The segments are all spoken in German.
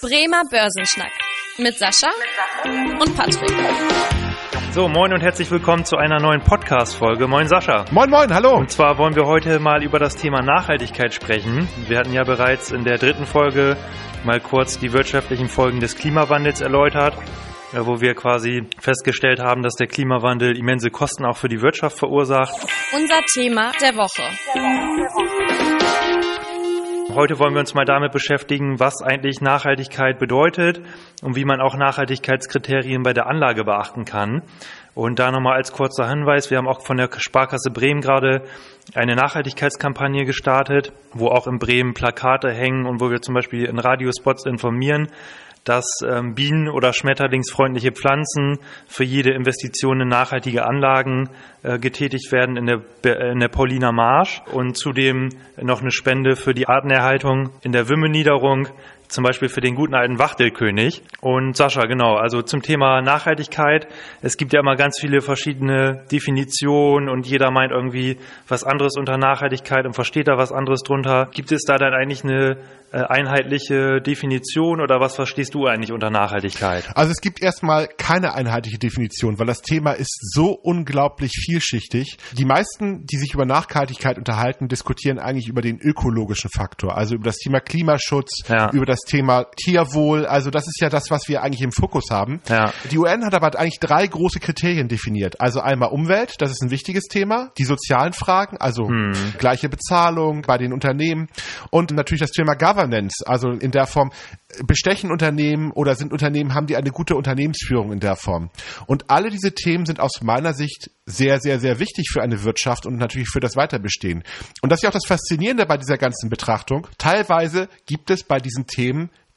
Bremer Börsenschnack mit Sascha und Patrick. So, moin und herzlich willkommen zu einer neuen Podcast-Folge. Moin Sascha. Moin, moin, hallo. Und zwar wollen wir heute mal über das Thema Nachhaltigkeit sprechen. Wir hatten ja bereits in der dritten Folge mal kurz die wirtschaftlichen Folgen des Klimawandels erläutert, äh, wo wir quasi festgestellt haben, dass der Klimawandel immense Kosten auch für die Wirtschaft verursacht. Unser Thema der Woche. Heute wollen wir uns mal damit beschäftigen, was eigentlich Nachhaltigkeit bedeutet und wie man auch Nachhaltigkeitskriterien bei der Anlage beachten kann. Und da nochmal als kurzer Hinweis, wir haben auch von der Sparkasse Bremen gerade eine Nachhaltigkeitskampagne gestartet, wo auch in Bremen Plakate hängen und wo wir zum Beispiel in Radiospots informieren, dass ähm, Bienen- oder schmetterlingsfreundliche Pflanzen für jede Investition in nachhaltige Anlagen äh, getätigt werden in der, in der Pauliner Marsch und zudem noch eine Spende für die Artenerhaltung in der Wümmeniederung zum Beispiel für den guten alten Wachtelkönig. Und Sascha, genau, also zum Thema Nachhaltigkeit. Es gibt ja immer ganz viele verschiedene Definitionen und jeder meint irgendwie was anderes unter Nachhaltigkeit und versteht da was anderes drunter. Gibt es da dann eigentlich eine äh, einheitliche Definition oder was verstehst du eigentlich unter Nachhaltigkeit? Also es gibt erstmal keine einheitliche Definition, weil das Thema ist so unglaublich vielschichtig. Die meisten, die sich über Nachhaltigkeit unterhalten, diskutieren eigentlich über den ökologischen Faktor, also über das Thema Klimaschutz, ja. über das das Thema Tierwohl. Also das ist ja das, was wir eigentlich im Fokus haben. Ja. Die UN hat aber eigentlich drei große Kriterien definiert. Also einmal Umwelt, das ist ein wichtiges Thema. Die sozialen Fragen, also hm. gleiche Bezahlung bei den Unternehmen. Und natürlich das Thema Governance, also in der Form, bestechen Unternehmen oder sind Unternehmen, haben die eine gute Unternehmensführung in der Form. Und alle diese Themen sind aus meiner Sicht sehr, sehr, sehr wichtig für eine Wirtschaft und natürlich für das Weiterbestehen. Und das ist ja auch das Faszinierende bei dieser ganzen Betrachtung. Teilweise gibt es bei diesen Themen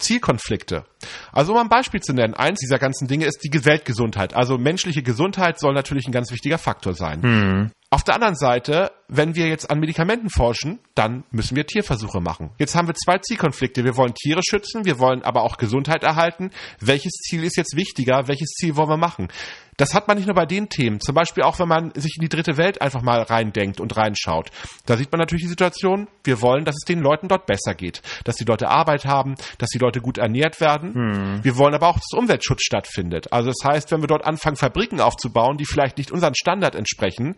Zielkonflikte. Also um ein Beispiel zu nennen, eins dieser ganzen Dinge ist die Weltgesundheit. Also menschliche Gesundheit soll natürlich ein ganz wichtiger Faktor sein. Mhm. Auf der anderen Seite, wenn wir jetzt an Medikamenten forschen, dann müssen wir Tierversuche machen. Jetzt haben wir zwei Zielkonflikte. Wir wollen Tiere schützen, wir wollen aber auch Gesundheit erhalten. Welches Ziel ist jetzt wichtiger? Welches Ziel wollen wir machen? Das hat man nicht nur bei den Themen. Zum Beispiel auch, wenn man sich in die dritte Welt einfach mal reindenkt und reinschaut. Da sieht man natürlich die Situation, wir wollen, dass es den Leuten dort besser geht. Dass die Leute Arbeit haben, dass die Leute gut ernährt werden. Hm. Wir wollen aber auch, dass Umweltschutz stattfindet. Also das heißt, wenn wir dort anfangen, Fabriken aufzubauen, die vielleicht nicht unseren Standard entsprechen,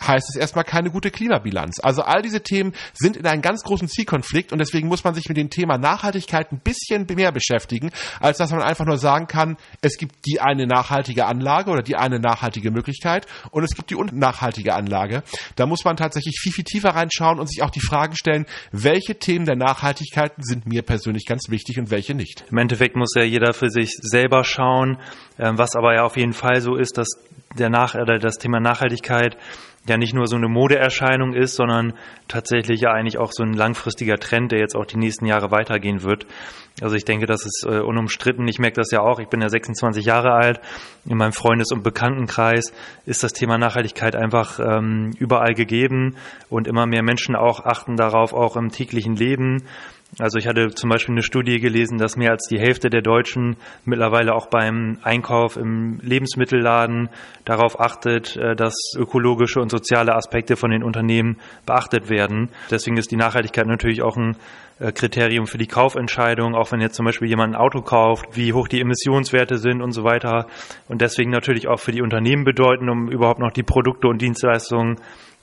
heißt es erstmal keine gute Klimabilanz. Also all diese Themen sind in einem ganz großen Zielkonflikt und deswegen muss man sich mit dem Thema Nachhaltigkeit ein bisschen mehr beschäftigen, als dass man einfach nur sagen kann, es gibt die eine nachhaltige Anlage oder die eine nachhaltige Möglichkeit und es gibt die unnachhaltige Anlage. Da muss man tatsächlich viel, viel tiefer reinschauen und sich auch die Fragen stellen, welche Themen der Nachhaltigkeit sind mir persönlich ganz wichtig und welche nicht. Im Endeffekt muss ja jeder für sich selber schauen, ähm, was aber ja auf jeden Fall so ist, dass der Nach oder das Thema Nachhaltigkeit ja nicht nur so eine Modeerscheinung ist, sondern tatsächlich ja eigentlich auch so ein langfristiger Trend, der jetzt auch die nächsten Jahre weitergehen wird. Also ich denke, das ist äh, unumstritten. Ich merke das ja auch. Ich bin ja 26 Jahre alt. In meinem Freundes- und Bekanntenkreis ist das Thema Nachhaltigkeit einfach ähm, überall gegeben und immer mehr Menschen auch achten darauf, auch im täglichen Leben. Also ich hatte zum Beispiel eine Studie gelesen, dass mehr als die Hälfte der Deutschen mittlerweile auch beim Einkauf im Lebensmittelladen darauf achtet, äh, dass ökologische und soziale Aspekte von den Unternehmen beachtet werden. Deswegen ist die Nachhaltigkeit natürlich auch ein äh, Kriterium für die Kaufentscheidung, auch wenn jetzt zum Beispiel jemand ein Auto kauft, wie hoch die Emissionswerte sind und so weiter. Und deswegen natürlich auch für die Unternehmen bedeuten, um überhaupt noch die Produkte und Dienstleistungen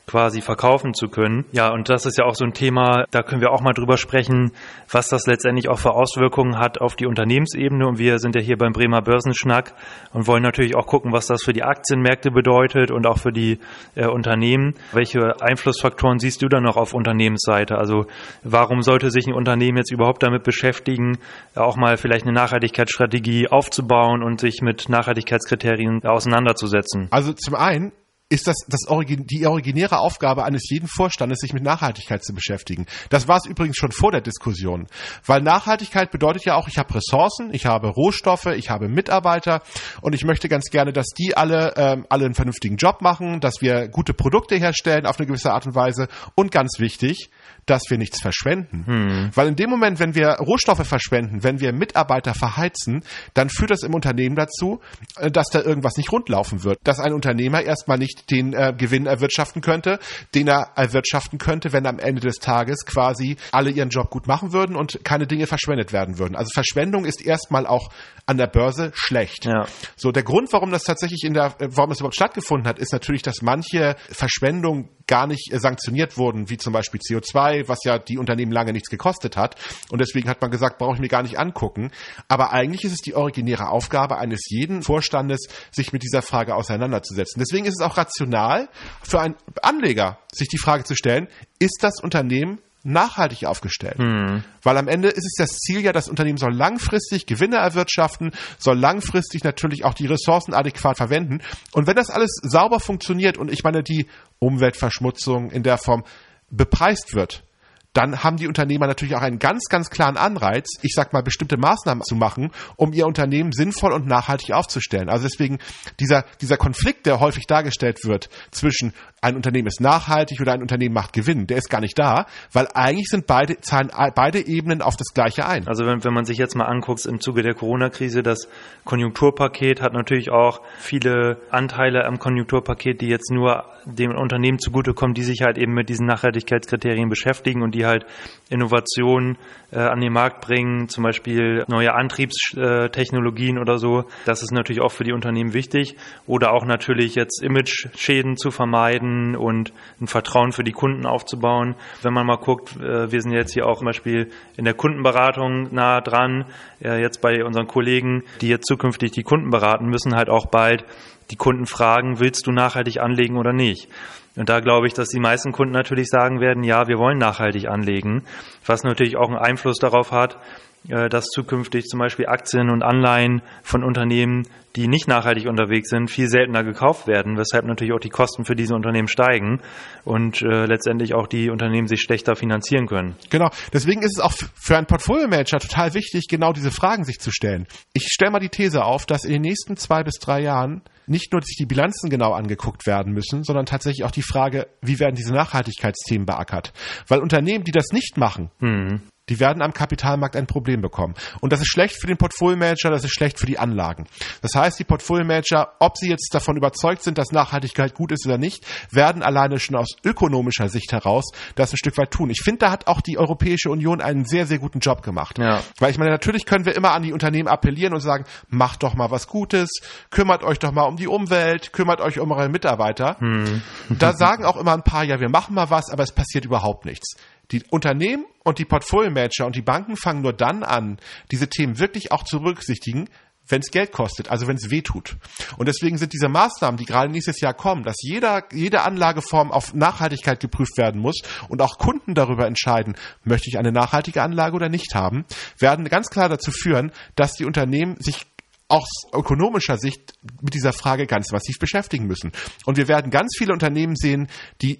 quasi verkaufen zu können. Ja, und das ist ja auch so ein Thema, da können wir auch mal drüber sprechen, was das letztendlich auch für Auswirkungen hat auf die Unternehmensebene. Und wir sind ja hier beim Bremer Börsenschnack und wollen natürlich auch gucken, was das für die Aktienmärkte bedeutet und auch für die äh, Unternehmen. Welche Einflussfaktoren siehst du da noch auf Unternehmensseite? Also warum sollte sich ein Unternehmen jetzt überhaupt damit beschäftigen, auch mal vielleicht eine Nachhaltigkeitsstrategie aufzubauen und sich mit Nachhaltigkeitskriterien auseinanderzusetzen? Also zum einen ist das, das Origin, die originäre Aufgabe eines jeden Vorstandes, sich mit Nachhaltigkeit zu beschäftigen. Das war es übrigens schon vor der Diskussion. Weil Nachhaltigkeit bedeutet ja auch, ich habe Ressourcen, ich habe Rohstoffe, ich habe Mitarbeiter und ich möchte ganz gerne, dass die alle, ähm, alle einen vernünftigen Job machen, dass wir gute Produkte herstellen auf eine gewisse Art und Weise und ganz wichtig, dass wir nichts verschwenden. Hm. Weil in dem Moment, wenn wir Rohstoffe verschwenden, wenn wir Mitarbeiter verheizen, dann führt das im Unternehmen dazu, äh, dass da irgendwas nicht rundlaufen wird. Dass ein Unternehmer erstmal nicht nicht den äh, Gewinn erwirtschaften könnte, den er erwirtschaften könnte, wenn am Ende des Tages quasi alle ihren Job gut machen würden und keine Dinge verschwendet werden würden. Also Verschwendung ist erstmal auch an der Börse schlecht. Ja. So der Grund, warum das tatsächlich in der, warum es überhaupt stattgefunden hat, ist natürlich, dass manche Verschwendung gar nicht äh, sanktioniert wurden, wie zum Beispiel CO2, was ja die Unternehmen lange nichts gekostet hat. Und deswegen hat man gesagt, brauche ich mir gar nicht angucken. Aber eigentlich ist es die originäre Aufgabe eines jeden Vorstandes, sich mit dieser Frage auseinanderzusetzen. Deswegen ist es auch rational für einen Anleger, sich die Frage zu stellen, ist das Unternehmen nachhaltig aufgestellt. Mhm. Weil am Ende ist es das Ziel ja, das Unternehmen soll langfristig Gewinne erwirtschaften, soll langfristig natürlich auch die Ressourcen adäquat verwenden. Und wenn das alles sauber funktioniert und ich meine, die Umweltverschmutzung in der Form bepreist wird, dann haben die Unternehmer natürlich auch einen ganz, ganz klaren Anreiz, ich sag mal, bestimmte Maßnahmen zu machen, um ihr Unternehmen sinnvoll und nachhaltig aufzustellen. Also deswegen dieser, dieser Konflikt, der häufig dargestellt wird zwischen ein Unternehmen ist nachhaltig oder ein Unternehmen macht Gewinn, der ist gar nicht da, weil eigentlich sind beide, zahlen beide Ebenen auf das Gleiche ein. Also wenn, wenn man sich jetzt mal anguckt im Zuge der Corona-Krise, das Konjunkturpaket hat natürlich auch viele Anteile am Konjunkturpaket, die jetzt nur dem Unternehmen zugutekommen, die sich halt eben mit diesen Nachhaltigkeitskriterien beschäftigen und die halt Innovationen äh, an den Markt bringen, zum Beispiel neue Antriebstechnologien oder so. Das ist natürlich auch für die Unternehmen wichtig. Oder auch natürlich jetzt Image-Schäden zu vermeiden und ein Vertrauen für die Kunden aufzubauen. Wenn man mal guckt, äh, wir sind jetzt hier auch zum Beispiel in der Kundenberatung nah dran, äh, jetzt bei unseren Kollegen, die jetzt zukünftig die Kunden beraten, müssen halt auch bald die Kunden fragen, willst du nachhaltig anlegen oder nicht? Und da glaube ich, dass die meisten Kunden natürlich sagen werden, ja, wir wollen nachhaltig anlegen, was natürlich auch einen Einfluss darauf hat, äh, dass zukünftig zum Beispiel Aktien und Anleihen von Unternehmen, die nicht nachhaltig unterwegs sind, viel seltener gekauft werden, weshalb natürlich auch die Kosten für diese Unternehmen steigen und äh, letztendlich auch die Unternehmen sich schlechter finanzieren können. Genau, deswegen ist es auch für einen Portfolio-Manager total wichtig, genau diese Fragen sich zu stellen. Ich stelle mal die These auf, dass in den nächsten zwei bis drei Jahren nicht nur sich die Bilanzen genau angeguckt werden müssen, sondern tatsächlich auch die Frage, wie werden diese Nachhaltigkeitsthemen beackert. Weil Unternehmen, die das nicht machen, mhm. Die werden am Kapitalmarkt ein Problem bekommen. Und das ist schlecht für den Portfolio-Manager, das ist schlecht für die Anlagen. Das heißt, die Portfolio-Manager, ob sie jetzt davon überzeugt sind, dass Nachhaltigkeit gut ist oder nicht, werden alleine schon aus ökonomischer Sicht heraus das ein Stück weit tun. Ich finde, da hat auch die Europäische Union einen sehr, sehr guten Job gemacht. Ja. Weil ich meine, natürlich können wir immer an die Unternehmen appellieren und sagen, macht doch mal was Gutes, kümmert euch doch mal um die Umwelt, kümmert euch um eure Mitarbeiter. Hm. Da sagen auch immer ein paar, ja, wir machen mal was, aber es passiert überhaupt nichts. Die Unternehmen und die Portfolio-Manager und die Banken fangen nur dann an, diese Themen wirklich auch zu berücksichtigen, wenn es Geld kostet, also wenn es weh tut. Und deswegen sind diese Maßnahmen, die gerade nächstes Jahr kommen, dass jeder, jede Anlageform auf Nachhaltigkeit geprüft werden muss und auch Kunden darüber entscheiden, möchte ich eine nachhaltige Anlage oder nicht haben, werden ganz klar dazu führen, dass die Unternehmen sich aus ökonomischer Sicht mit dieser Frage ganz massiv beschäftigen müssen. Und wir werden ganz viele Unternehmen sehen, die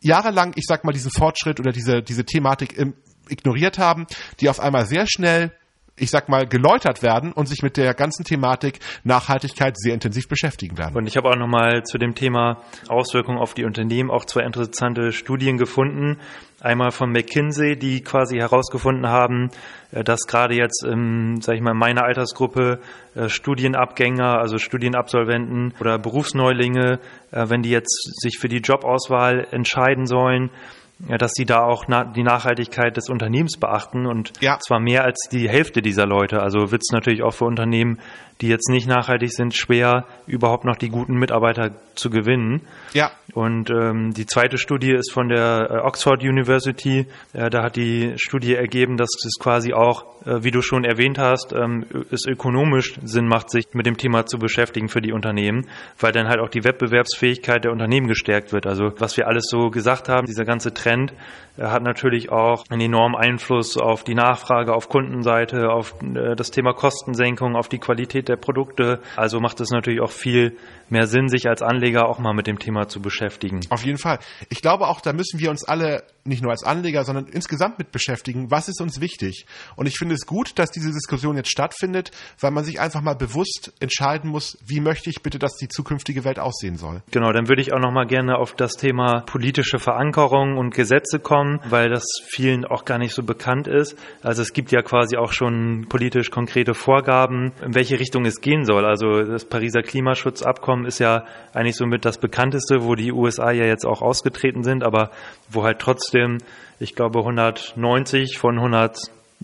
jahrelang, ich sag mal, diesen Fortschritt oder diese, diese Thematik im, ignoriert haben, die auf einmal sehr schnell ich sag mal, geläutert werden und sich mit der ganzen Thematik Nachhaltigkeit sehr intensiv beschäftigen werden. Und ich habe auch nochmal zu dem Thema Auswirkungen auf die Unternehmen auch zwei interessante Studien gefunden. Einmal von McKinsey, die quasi herausgefunden haben, äh, dass gerade jetzt, ähm, sag ich mal, in meiner Altersgruppe äh, Studienabgänger, also Studienabsolventen oder Berufsneulinge, äh, wenn die jetzt sich für die Jobauswahl entscheiden sollen, ja, dass sie da auch na die Nachhaltigkeit des Unternehmens beachten und ja. zwar mehr als die Hälfte dieser Leute. Also wird es natürlich auch für Unternehmen, die jetzt nicht nachhaltig sind, schwer, überhaupt noch die guten Mitarbeiter zu gewinnen. Ja. Und ähm, die zweite Studie ist von der äh, Oxford University. Äh, da hat die Studie ergeben, dass es quasi auch, äh, wie du schon erwähnt hast, ähm, es ökonomisch Sinn macht, sich mit dem Thema zu beschäftigen für die Unternehmen, weil dann halt auch die Wettbewerbsfähigkeit der Unternehmen gestärkt wird. Also was wir alles so gesagt haben, dieser ganze Trend äh, hat natürlich auch einen enormen Einfluss auf die Nachfrage auf Kundenseite, auf äh, das Thema Kostensenkung, auf die Qualität der Produkte. Also macht es natürlich auch viel mehr Sinn, sich als Anleger auch mal mit dem Thema zu beschäftigen. Auf jeden Fall. Ich glaube auch, da müssen wir uns alle nicht nur als Anleger, sondern insgesamt mit beschäftigen, was ist uns wichtig. Und ich finde es gut, dass diese Diskussion jetzt stattfindet, weil man sich einfach mal bewusst entscheiden muss, wie möchte ich bitte, dass die zukünftige Welt aussehen soll. Genau, dann würde ich auch noch mal gerne auf das Thema politische Verankerung und Gesetze kommen, weil das vielen auch gar nicht so bekannt ist. Also es gibt ja quasi auch schon politisch konkrete Vorgaben, in welche Richtung es gehen soll. Also das Pariser Klimaschutzabkommen ist ja eigentlich somit das bekannteste, wo die USA ja jetzt auch ausgetreten sind, aber wo halt trotzdem, ich glaube, 190 von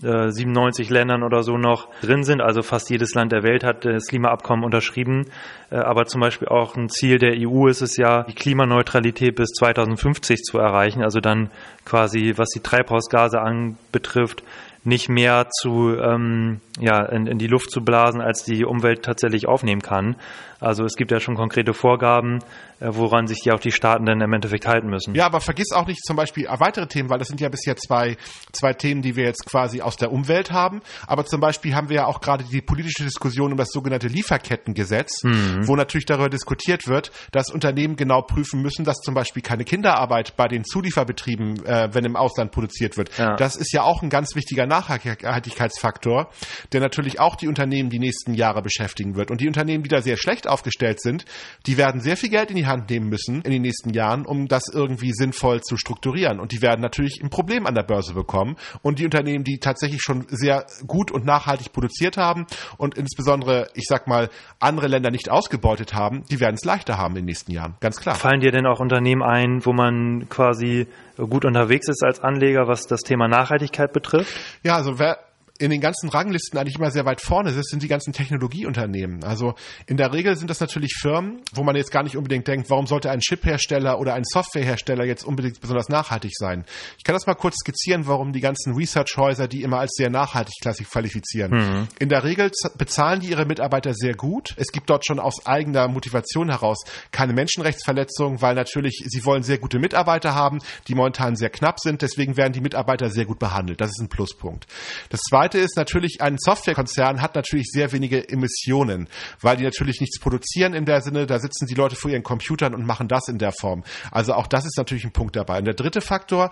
197 Ländern oder so noch drin sind. Also fast jedes Land der Welt hat das Klimaabkommen unterschrieben. Äh, aber zum Beispiel auch ein Ziel der EU ist es ja, die Klimaneutralität bis 2050 zu erreichen. Also dann quasi, was die Treibhausgase anbetrifft, nicht mehr zu ähm, ja in, in die Luft zu blasen, als die Umwelt tatsächlich aufnehmen kann. Also es gibt ja schon konkrete Vorgaben, äh, woran sich ja auch die Staaten dann im Endeffekt halten müssen. Ja, aber vergiss auch nicht zum Beispiel weitere Themen, weil das sind ja bisher zwei, zwei Themen, die wir jetzt quasi aus der Umwelt haben. Aber zum Beispiel haben wir ja auch gerade die politische Diskussion um das sogenannte Lieferkettengesetz, mhm. wo natürlich darüber diskutiert wird, dass Unternehmen genau prüfen müssen, dass zum Beispiel keine Kinderarbeit bei den Zulieferbetrieben, äh, wenn im Ausland produziert wird. Ja. Das ist ja auch ein ganz wichtiger Nachhaltigkeitsfaktor, der natürlich auch die Unternehmen die nächsten Jahre beschäftigen wird. Und die Unternehmen, die da sehr schlecht aufgestellt sind, die werden sehr viel Geld in die Hand nehmen müssen in den nächsten Jahren, um das irgendwie sinnvoll zu strukturieren. Und die werden natürlich ein Problem an der Börse bekommen. Und die Unternehmen, die tatsächlich schon sehr gut und nachhaltig produziert haben und insbesondere, ich sag mal, andere Länder nicht ausgebeutet haben, die werden es leichter haben in den nächsten Jahren. Ganz klar. Fallen dir denn auch Unternehmen ein, wo man quasi gut unterwegs ist als Anleger, was das Thema Nachhaltigkeit betrifft? Ja, also wer in den ganzen Ranglisten eigentlich immer sehr weit vorne ist, sind die ganzen Technologieunternehmen. Also in der Regel sind das natürlich Firmen, wo man jetzt gar nicht unbedingt denkt, warum sollte ein Chiphersteller oder ein Softwarehersteller jetzt unbedingt besonders nachhaltig sein. Ich kann das mal kurz skizzieren, warum die ganzen Research-Häuser die immer als sehr nachhaltig qualifizieren. Mhm. In der Regel bezahlen die ihre Mitarbeiter sehr gut. Es gibt dort schon aus eigener Motivation heraus keine Menschenrechtsverletzungen, weil natürlich sie wollen sehr gute Mitarbeiter haben, die momentan sehr knapp sind. Deswegen werden die Mitarbeiter sehr gut behandelt. Das ist ein Pluspunkt. Das zweite Zweite ist natürlich, ein Softwarekonzern hat natürlich sehr wenige Emissionen, weil die natürlich nichts produzieren in der Sinne, da sitzen die Leute vor ihren Computern und machen das in der Form. Also auch das ist natürlich ein Punkt dabei. Und der dritte Faktor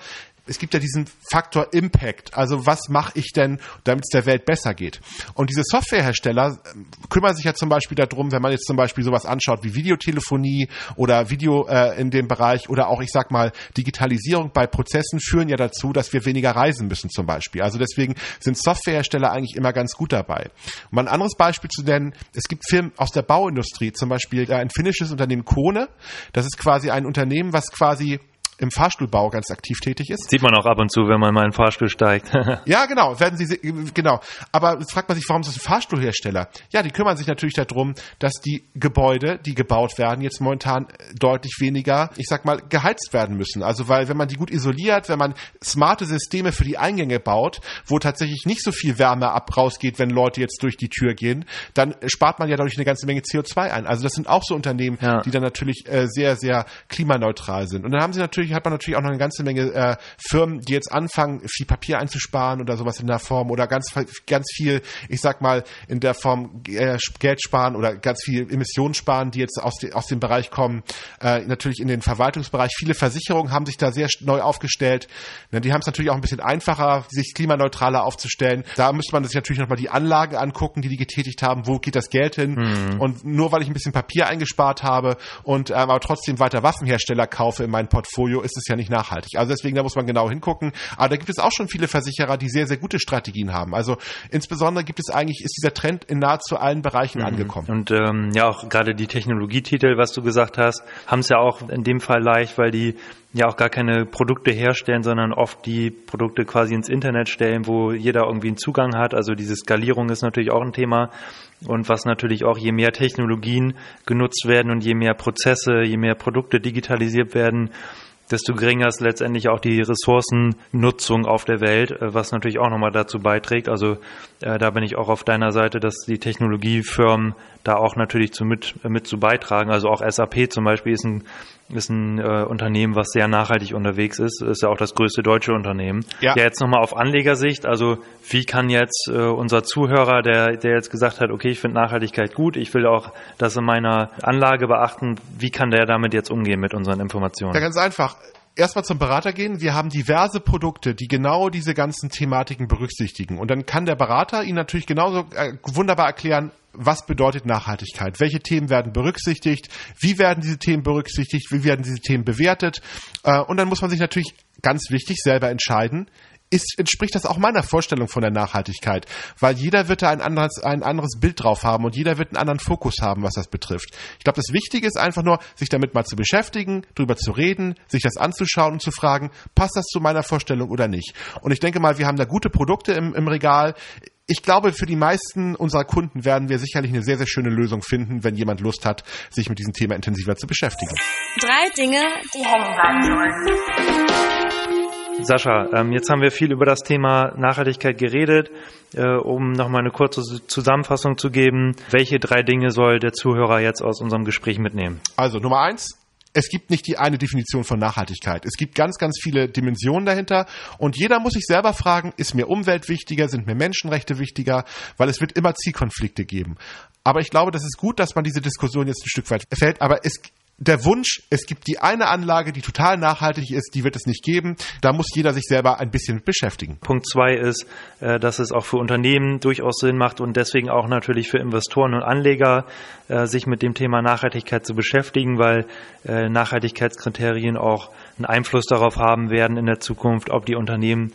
es gibt ja diesen Faktor Impact. Also was mache ich denn, damit es der Welt besser geht? Und diese Softwarehersteller ähm, kümmern sich ja zum Beispiel darum, wenn man jetzt zum Beispiel sowas anschaut wie Videotelefonie oder Video äh, in dem Bereich oder auch, ich sag mal, Digitalisierung bei Prozessen führen ja dazu, dass wir weniger reisen müssen zum Beispiel. Also deswegen sind Softwarehersteller eigentlich immer ganz gut dabei. Um ein anderes Beispiel zu nennen, es gibt Firmen aus der Bauindustrie, zum Beispiel ein finnisches Unternehmen Kone. Das ist quasi ein Unternehmen, was quasi im Fahrstuhlbau ganz aktiv tätig ist. Sieht man auch ab und zu, wenn man mal in den Fahrstuhl steigt. ja, genau, werden sie genau. Aber jetzt fragt man sich, warum ist das ein Fahrstuhlhersteller? Ja, die kümmern sich natürlich darum, dass die Gebäude, die gebaut werden, jetzt momentan deutlich weniger, ich sag mal, geheizt werden müssen. Also weil wenn man die gut isoliert, wenn man smarte Systeme für die Eingänge baut, wo tatsächlich nicht so viel Wärme ab rausgeht, wenn Leute jetzt durch die Tür gehen, dann spart man ja dadurch eine ganze Menge CO2 ein. Also das sind auch so Unternehmen, ja. die dann natürlich äh, sehr, sehr klimaneutral sind. Und dann haben sie natürlich natürlich hat man natürlich auch noch eine ganze Menge äh, Firmen, die jetzt anfangen, viel Papier einzusparen oder sowas in der Form oder ganz ganz viel, ich sag mal, in der Form äh, Geld sparen oder ganz viel Emissionen sparen, die jetzt aus, de, aus dem Bereich kommen, äh, natürlich in den Verwaltungsbereich. Viele Versicherungen haben sich da sehr neu aufgestellt. Ne, die haben es natürlich auch ein bisschen einfacher, sich klimaneutraler aufzustellen. Da müsste man sich natürlich nochmal die Anlagen angucken, die die getätigt haben. Wo geht das Geld hin? Mhm. Und nur weil ich ein bisschen Papier eingespart habe und ähm, aber trotzdem weiter Waffenhersteller kaufe in mein Portfolio, ist es ja nicht nachhaltig. Also deswegen, da muss man genau hingucken. Aber da gibt es auch schon viele Versicherer, die sehr, sehr gute Strategien haben. Also insbesondere gibt es eigentlich, ist dieser Trend in nahezu allen Bereichen mhm. angekommen. Und ähm, ja, auch gerade die Technologietitel, was du gesagt hast, haben es ja auch in dem Fall leicht, weil die ja auch gar keine Produkte herstellen, sondern oft die Produkte quasi ins Internet stellen, wo jeder irgendwie einen Zugang hat. Also diese Skalierung ist natürlich auch ein Thema. Und was natürlich auch, je mehr Technologien genutzt werden und je mehr Prozesse, je mehr Produkte digitalisiert werden, desto geringer ist letztendlich auch die Ressourcennutzung auf der Welt, äh, was natürlich auch nochmal dazu beiträgt. Also äh, da bin ich auch auf deiner Seite, dass die Technologiefirmen da auch natürlich zu mit, mit zu beitragen. Also auch SAP zum Beispiel ist ein ist ein äh, Unternehmen, was sehr nachhaltig unterwegs ist. Ist ja auch das größte deutsche Unternehmen. Ja, ja jetzt nochmal auf Anlegersicht. Also wie kann jetzt äh, unser Zuhörer, der, der jetzt gesagt hat, okay, ich finde Nachhaltigkeit gut, ich will auch das in meiner Anlage beachten, wie kann der damit jetzt umgehen mit unseren Informationen? Ja, ganz einfach erstmal zum Berater gehen. Wir haben diverse Produkte, die genau diese ganzen Thematiken berücksichtigen. Und dann kann der Berater Ihnen natürlich genauso äh, wunderbar erklären, was bedeutet Nachhaltigkeit? Welche Themen werden berücksichtigt? Wie werden diese Themen berücksichtigt? Wie werden diese Themen bewertet? Äh, und dann muss man sich natürlich ganz wichtig selber entscheiden, ist, entspricht das auch meiner Vorstellung von der Nachhaltigkeit, weil jeder wird da ein anderes, ein anderes Bild drauf haben und jeder wird einen anderen Fokus haben, was das betrifft. Ich glaube, das Wichtige ist einfach nur, sich damit mal zu beschäftigen, drüber zu reden, sich das anzuschauen und zu fragen, passt das zu meiner Vorstellung oder nicht? Und ich denke mal, wir haben da gute Produkte im, im Regal ich glaube, für die meisten unserer Kunden werden wir sicherlich eine sehr, sehr schöne Lösung finden, wenn jemand Lust hat, sich mit diesem Thema intensiver zu beschäftigen. Drei Dinge, die hängen bleiben sollen. Sascha, ähm, jetzt haben wir viel über das Thema Nachhaltigkeit geredet. Äh, um nochmal eine kurze Zusammenfassung zu geben, welche drei Dinge soll der Zuhörer jetzt aus unserem Gespräch mitnehmen? Also Nummer eins, es gibt nicht die eine Definition von Nachhaltigkeit. Es gibt ganz, ganz viele Dimensionen dahinter und jeder muss sich selber fragen, ist mir Umwelt wichtiger, sind mir Menschenrechte wichtiger, weil es wird immer Zielkonflikte geben. Aber ich glaube, das ist gut, dass man diese Diskussion jetzt ein Stück weit fällt, aber es der Wunsch, es gibt die eine Anlage, die total nachhaltig ist, die wird es nicht geben. Da muss jeder sich selber ein bisschen beschäftigen. Punkt zwei ist, äh, dass es auch für Unternehmen durchaus Sinn macht und deswegen auch natürlich für Investoren und Anleger, äh, sich mit dem Thema Nachhaltigkeit zu beschäftigen, weil äh, Nachhaltigkeitskriterien auch einen Einfluss darauf haben werden in der Zukunft, ob die Unternehmen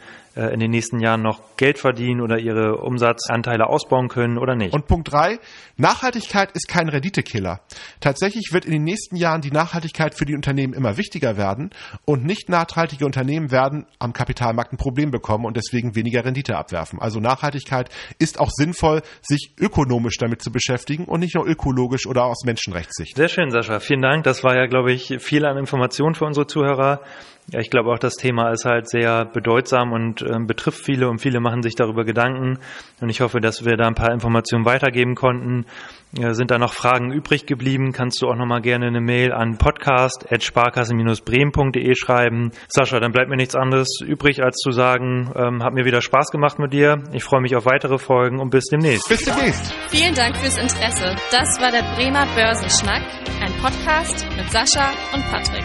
in den nächsten Jahren noch Geld verdienen oder ihre Umsatzanteile ausbauen können oder nicht. Und Punkt drei, Nachhaltigkeit ist kein Renditekiller. Tatsächlich wird in den nächsten Jahren die Nachhaltigkeit für die Unternehmen immer wichtiger werden und nicht nachhaltige Unternehmen werden am Kapitalmarkt ein Problem bekommen und deswegen weniger Rendite abwerfen. Also Nachhaltigkeit ist auch sinnvoll, sich ökonomisch damit zu beschäftigen und nicht nur ökologisch oder aus Menschenrechtssicht. Sehr schön, Sascha. Vielen Dank. Das war ja, glaube ich, viel an Informationen für unsere Zuhörer. Ja, ich glaube auch, das Thema ist halt sehr bedeutsam und äh, betrifft viele und viele machen sich darüber Gedanken. Und ich hoffe, dass wir da ein paar Informationen weitergeben konnten. Äh, sind da noch Fragen übrig geblieben, kannst du auch nochmal gerne eine Mail an podcast.sparkasse-bremen.de schreiben. Sascha, dann bleibt mir nichts anderes übrig, als zu sagen, ähm, hat mir wieder Spaß gemacht mit dir. Ich freue mich auf weitere Folgen und bis demnächst. Bis demnächst. Vielen Dank fürs Interesse. Das war der Bremer Börsenschnack, ein Podcast mit Sascha und Patrick.